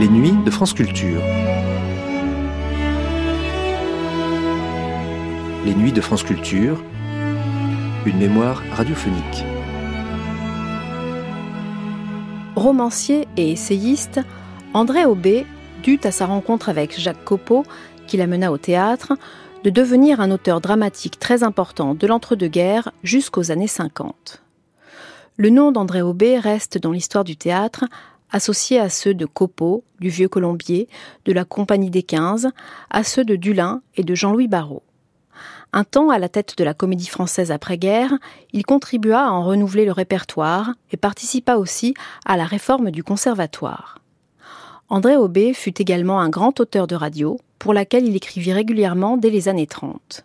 Les nuits de France Culture. Les nuits de France Culture. Une mémoire radiophonique. Romancier et essayiste, André Aubé dut à sa rencontre avec Jacques Copeau, qui l'amena au théâtre, de devenir un auteur dramatique très important de l'entre-deux-guerres jusqu'aux années 50. Le nom d'André Aubé reste dans l'histoire du théâtre associé à ceux de Copeau, du Vieux Colombier, de la Compagnie des Quinze, à ceux de Dulin et de Jean-Louis Barrault. Un temps à la tête de la comédie française après-guerre, il contribua à en renouveler le répertoire et participa aussi à la réforme du conservatoire. André Aubé fut également un grand auteur de radio, pour laquelle il écrivit régulièrement dès les années 30.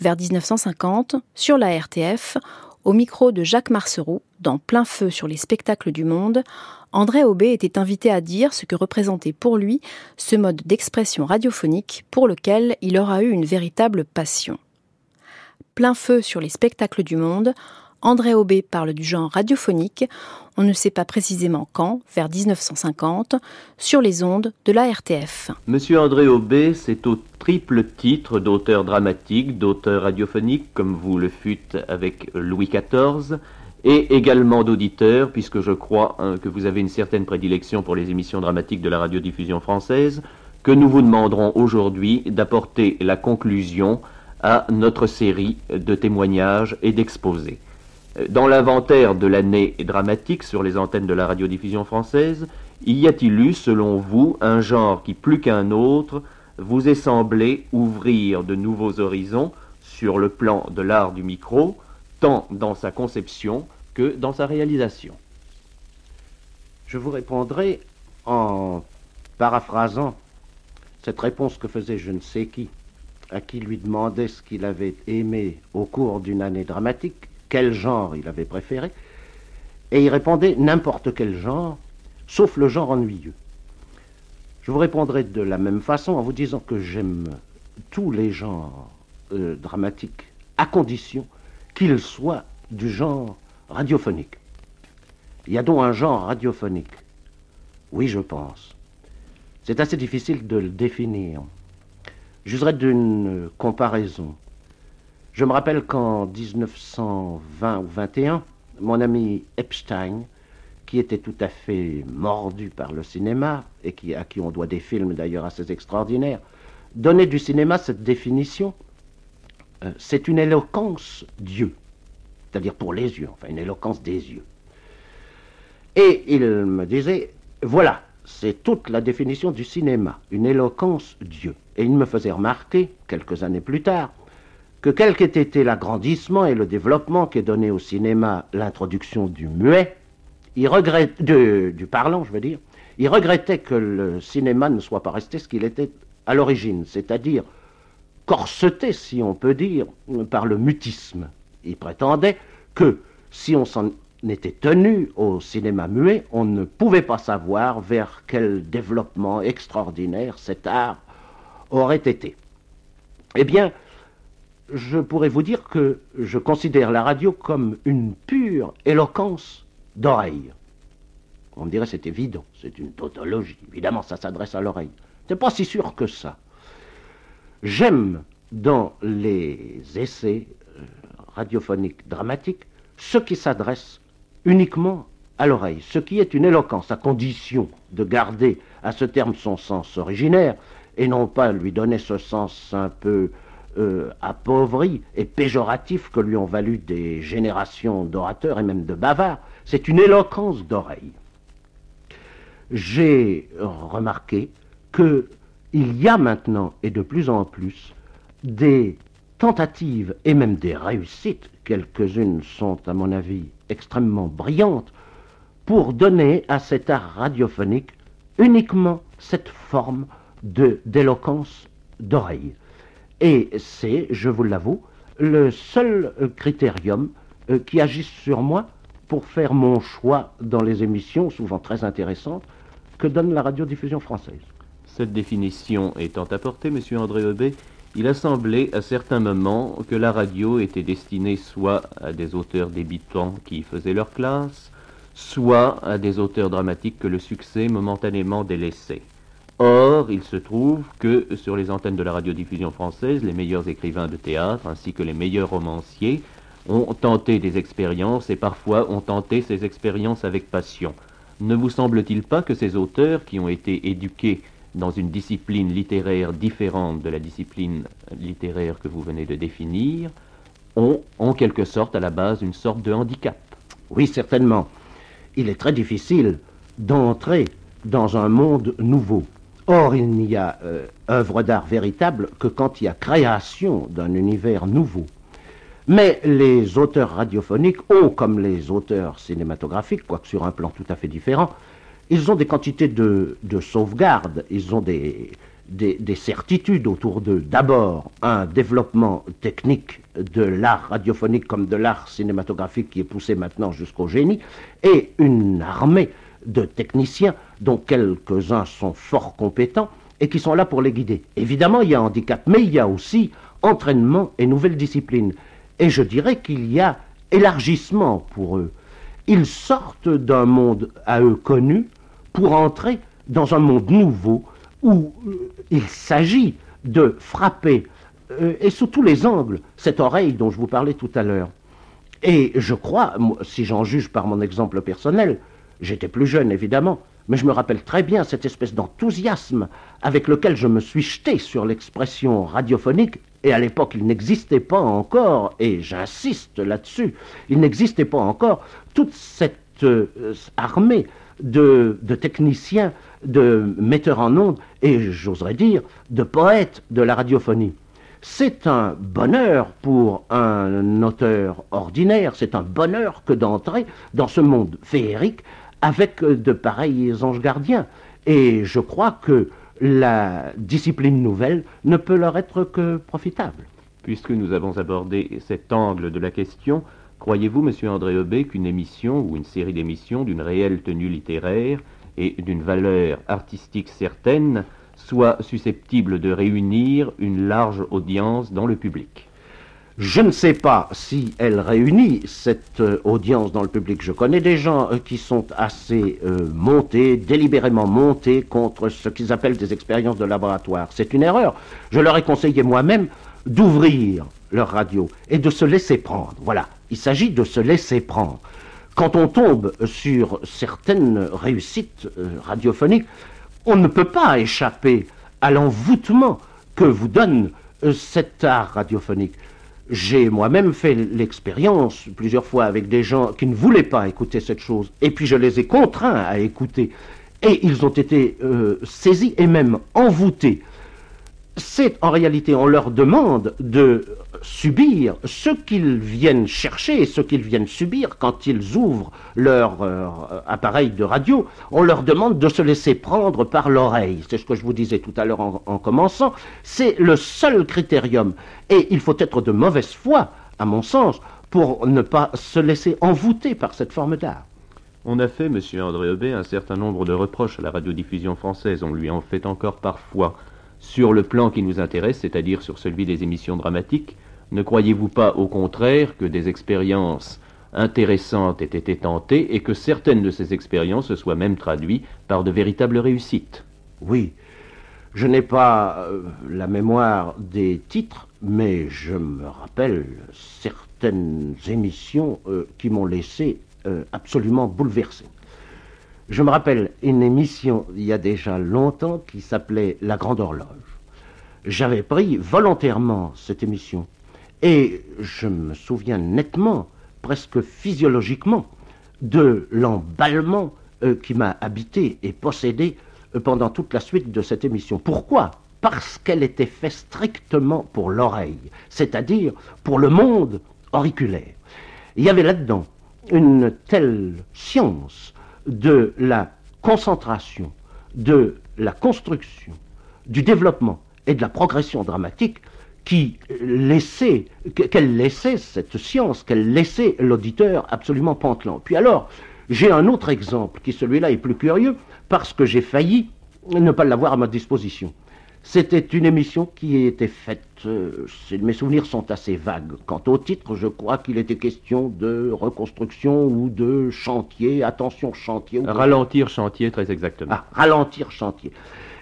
Vers 1950, sur la RTF, au micro de Jacques Marceroux, dans Plein feu sur les spectacles du monde, André Aubé était invité à dire ce que représentait pour lui ce mode d'expression radiophonique pour lequel il aura eu une véritable passion. Plein feu sur les spectacles du monde, André Aubé parle du genre radiophonique, on ne sait pas précisément quand, vers 1950, sur les ondes de la RTF. Monsieur André Aubé, c'est au triple titre d'auteur dramatique, d'auteur radiophonique, comme vous le fûtes avec Louis XIV, et également d'auditeur, puisque je crois hein, que vous avez une certaine prédilection pour les émissions dramatiques de la radiodiffusion française, que nous vous demanderons aujourd'hui d'apporter la conclusion à notre série de témoignages et d'exposés. Dans l'inventaire de l'année dramatique sur les antennes de la radiodiffusion française, y a-t-il eu, selon vous, un genre qui, plus qu'un autre, vous est semblé ouvrir de nouveaux horizons sur le plan de l'art du micro, tant dans sa conception que dans sa réalisation Je vous répondrai en paraphrasant cette réponse que faisait je ne sais qui, à qui lui demandait ce qu'il avait aimé au cours d'une année dramatique, quel genre il avait préféré, et il répondait n'importe quel genre, sauf le genre ennuyeux. Je vous répondrai de la même façon en vous disant que j'aime tous les genres euh, dramatiques, à condition qu'ils soient du genre radiophonique. Il y a donc un genre radiophonique. Oui, je pense. C'est assez difficile de le définir. J'userai d'une comparaison. Je me rappelle qu'en 1920 ou 21, mon ami Epstein, qui était tout à fait mordu par le cinéma, et qui, à qui on doit des films d'ailleurs assez extraordinaires, donnait du cinéma cette définition. Euh, c'est une éloquence Dieu, c'est-à-dire pour les yeux, enfin une éloquence des yeux. Et il me disait, voilà, c'est toute la définition du cinéma, une éloquence Dieu. Et il me faisait remarquer, quelques années plus tard, que quel qu'ait été l'agrandissement et le développement qu'ait donné au cinéma l'introduction du muet, il regrette, du parlant, je veux dire, il regrettait que le cinéma ne soit pas resté ce qu'il était à l'origine, c'est-à-dire corseté, si on peut dire, par le mutisme. Il prétendait que si on s'en était tenu au cinéma muet, on ne pouvait pas savoir vers quel développement extraordinaire cet art aurait été. Eh bien, je pourrais vous dire que je considère la radio comme une pure éloquence d'oreille. On me dirait c'est évident, c'est une tautologie. Évidemment, ça s'adresse à l'oreille. C'est pas si sûr que ça. J'aime dans les essais radiophoniques dramatiques ce qui s'adresse uniquement à l'oreille, ce qui est une éloquence, à condition de garder à ce terme son sens originaire et non pas lui donner ce sens un peu euh, appauvri et péjoratif que lui ont valu des générations d'orateurs et même de bavards. C'est une éloquence d'oreille. J'ai remarqué qu'il y a maintenant, et de plus en plus, des tentatives et même des réussites, quelques-unes sont à mon avis extrêmement brillantes, pour donner à cet art radiophonique uniquement cette forme d'éloquence d'oreille. Et c'est, je vous l'avoue, le seul euh, critérium euh, qui agisse sur moi pour faire mon choix dans les émissions, souvent très intéressantes, que donne la radiodiffusion française. Cette définition étant apportée, M. André Aubé, il a semblé à certains moments que la radio était destinée soit à des auteurs débutants qui faisaient leur classe, soit à des auteurs dramatiques que le succès momentanément délaissait. Or, il se trouve que sur les antennes de la radiodiffusion française, les meilleurs écrivains de théâtre ainsi que les meilleurs romanciers ont tenté des expériences et parfois ont tenté ces expériences avec passion. Ne vous semble-t-il pas que ces auteurs qui ont été éduqués dans une discipline littéraire différente de la discipline littéraire que vous venez de définir, ont en quelque sorte à la base une sorte de handicap. Oui, certainement. Il est très difficile d'entrer dans un monde nouveau. Or, il n'y a euh, œuvre d'art véritable que quand il y a création d'un univers nouveau. Mais les auteurs radiophoniques ont, comme les auteurs cinématographiques, quoique sur un plan tout à fait différent, ils ont des quantités de, de sauvegarde, ils ont des, certitudes autour d'eux. D'abord, un développement technique de l'art radiophonique comme de l'art cinématographique qui est poussé maintenant jusqu'au génie, et une armée de techniciens dont quelques-uns sont fort compétents et qui sont là pour les guider. Évidemment, il y a handicap, mais il y a aussi entraînement et nouvelles disciplines. Et je dirais qu'il y a élargissement pour eux. Ils sortent d'un monde à eux connu pour entrer dans un monde nouveau où euh, il s'agit de frapper, euh, et sous tous les angles, cette oreille dont je vous parlais tout à l'heure. Et je crois, si j'en juge par mon exemple personnel, j'étais plus jeune évidemment, mais je me rappelle très bien cette espèce d'enthousiasme avec lequel je me suis jeté sur l'expression radiophonique, et à l'époque il n'existait pas encore, et j'insiste là-dessus, il n'existait pas encore toute cette euh, armée de, techniciens, de metteurs en ondes et, j'oserais dire, de poètes de la radiophonie. C'est un bonheur pour un auteur ordinaire, c'est un bonheur que d'entrer dans ce monde féerique avec de pareils anges gardiens. Et je crois que la discipline nouvelle ne peut leur être que profitable. Puisque nous avons abordé cet angle de la question, Croyez-vous, monsieur André Aubé, qu'une émission ou une série d'émissions d'une réelle tenue littéraire et d'une valeur artistique certaine soit susceptible de réunir une large audience dans le public? Je ne sais pas si elle réunit cette euh, audience dans le public. Je connais des gens euh, qui sont assez euh, montés, délibérément montés contre ce qu'ils appellent des expériences de laboratoire. C'est une erreur. Je leur ai conseillé moi-même d'ouvrir leur radio et de se laisser prendre. Voilà, il s'agit de se laisser prendre. Quand on tombe sur certaines réussites radiophoniques, on ne peut pas échapper à l'envoûtement que vous donne cet art radiophonique. J'ai moi-même fait l'expérience plusieurs fois avec des gens qui ne voulaient pas écouter cette chose, et puis je les ai contraints à écouter, et ils ont été euh, saisis et même envoûtés. C'est en réalité, on leur demande de subir ce qu'ils viennent chercher et ce qu'ils viennent subir quand ils ouvrent leur euh, appareil de radio. On leur demande de se laisser prendre par l'oreille. C'est ce que je vous disais tout à l'heure en, en commençant. C'est le seul critérium. Et il faut être de mauvaise foi, à mon sens, pour ne pas se laisser envoûter par cette forme d'art. On a fait, monsieur André Aubé, un certain nombre de reproches à la radiodiffusion française. On lui en fait encore parfois sur le plan qui nous intéresse, c'est-à-dire sur celui des émissions dramatiques, ne croyez-vous pas au contraire que des expériences intéressantes aient été tentées et que certaines de ces expériences se soient même traduites par de véritables réussites? Oui, je n'ai pas euh, la mémoire des titres, mais je me rappelle certaines émissions euh, qui m'ont laissé euh, absolument bouleversé. Je me rappelle une émission il y a déjà longtemps qui s'appelait La Grande Horloge. J'avais pris volontairement cette émission et je me souviens nettement, presque physiologiquement, de l'emballement euh, qui m'a habité et possédé euh, pendant toute la suite de cette émission. Pourquoi? Parce qu'elle était faite strictement pour l'oreille, c'est-à-dire pour le monde auriculaire. Il y avait là-dedans une telle science de la concentration, de la construction, du développement et de la progression dramatique qui laissait, qu'elle laissait cette science, qu'elle laissait l'auditeur absolument pantelant. Puis alors, j'ai un autre exemple qui celui-là est plus curieux parce que j'ai failli ne pas l'avoir à ma disposition. C'était une émission qui était faite, euh, mes souvenirs sont assez vagues. Quant au titre, je crois qu'il était question de reconstruction ou de chantier, attention chantier. Ralentir chantier, très exactement. Ah, ralentir chantier.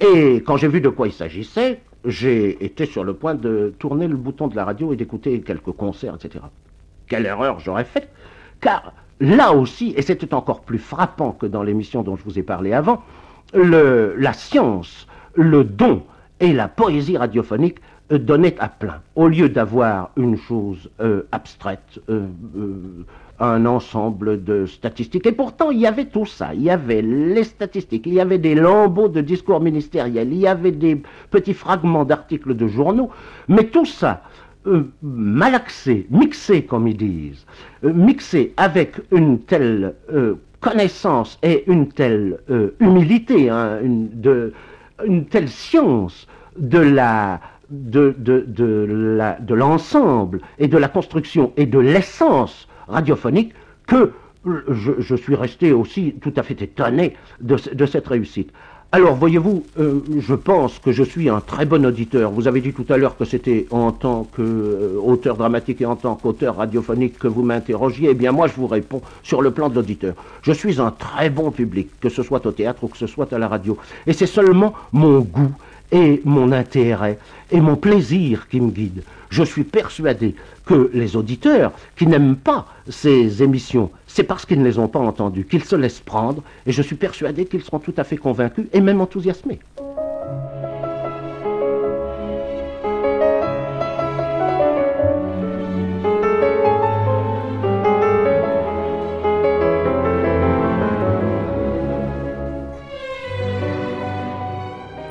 Et quand j'ai vu de quoi il s'agissait, j'ai été sur le point de tourner le bouton de la radio et d'écouter quelques concerts, etc. Quelle erreur j'aurais faite, car là aussi, et c'était encore plus frappant que dans l'émission dont je vous ai parlé avant, la science, le don et la poésie radiophonique euh, donnaient à plein. Au lieu d'avoir une chose euh, abstraite, euh, un ensemble de statistiques. Et pourtant, il y avait tout ça. Il y avait les statistiques, il y avait des lambeaux de discours ministériels, il y avait des petits fragments d'articles de journaux, mais tout ça, euh, malaxé, mixé, comme ils disent, euh, mixé avec une telle euh, connaissance et une telle humilité, hein, une, de, une telle science de la de, de, de l'ensemble et de la construction et de l'essence radiophonique que je, suis resté aussi tout à fait étonné de, cette réussite. Alors, voyez-vous, euh, je pense que je suis un très bon auditeur. Vous avez dit tout à l'heure que c'était en tant qu'auteur euh, dramatique et en tant qu'auteur radiophonique que vous m'interrogiez. Eh bien, moi, je vous réponds sur le plan de l'auditeur. Je suis un très bon public, que ce soit au théâtre ou que ce soit à la radio. Et c'est seulement mon goût et mon intérêt et mon plaisir qui me guident. Je suis persuadé que les auditeurs qui n'aiment pas ces émissions, c'est parce qu'ils ne les ont pas entendues, qu'ils se laissent prendre, et je suis persuadé qu'ils seront tout à fait convaincus et même enthousiasmés.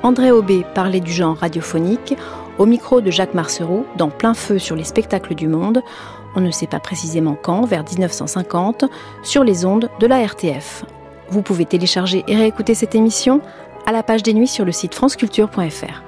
André Aubé parlait du genre radiophonique au micro de Jacques Marcereau dans Plein Feu sur les spectacles du monde, on ne sait pas précisément quand, vers 1950, sur les ondes de la RTF. Vous pouvez télécharger et réécouter cette émission à la page des nuits sur le site franceculture.fr.